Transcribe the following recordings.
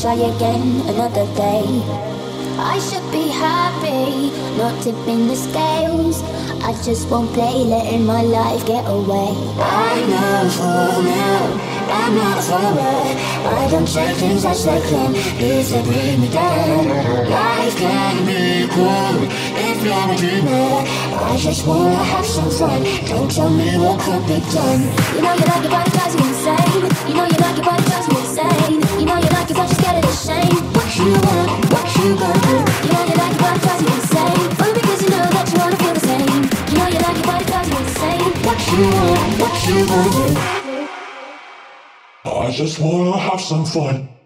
Try again another day. I should be happy, not tipping the scales. I just won't play, letting my life get away. I know for now, I'm not forward. I don't take things as they can, these they bring me down. Life can be cool if you're a. I just wanna have some fun. Don't tell me what could be done. You know you like it, but it drives me insane. You know you like it, but it drives me insane. You know you like it, but you're scared of the shame. What you want, what you gonna do? You know you like it, but it drives me insane. Only because you know that you wanna feel the same. You know you like it, but it drives me insane. What you want, what you gonna do? I just wanna have some fun.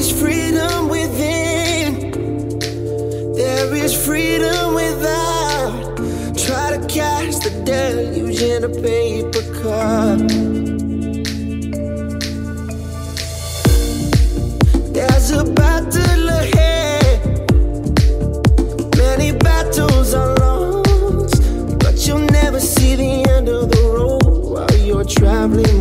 is freedom within, there is freedom without. Try to cast the deluge in a paper cup. There's a battle ahead, many battles are lost, but you'll never see the end of the road while you're traveling.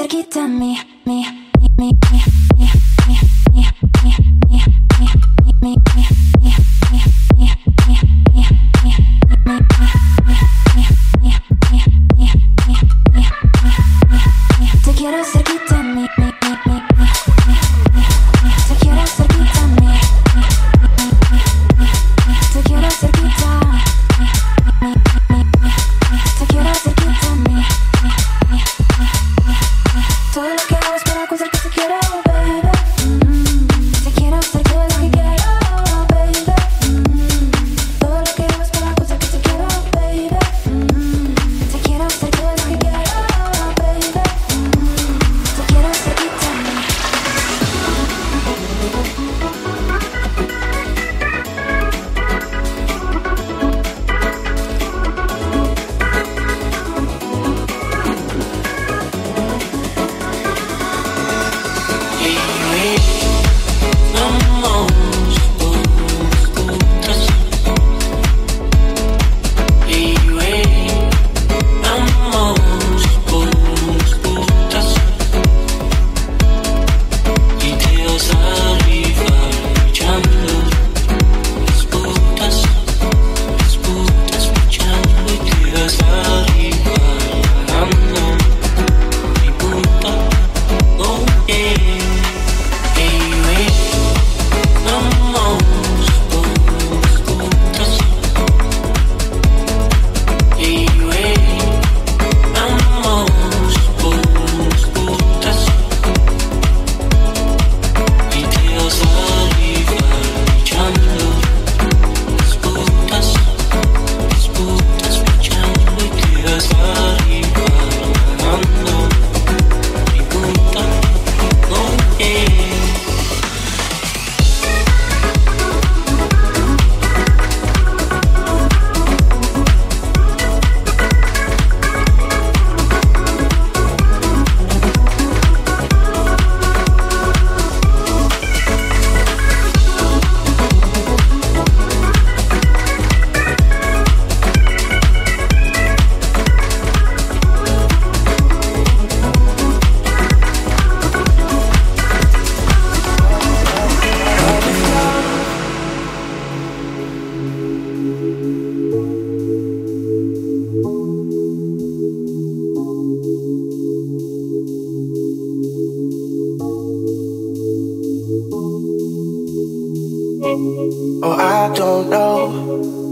cerquita a mí, mí, mí, mí.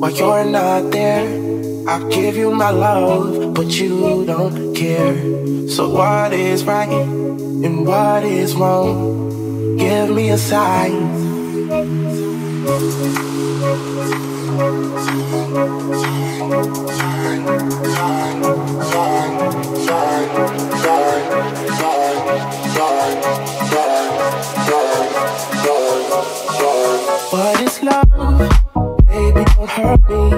While you're not there, I give you my love, but you don't care. So, what is right and what is wrong? Give me a sign. What is love? hurt me.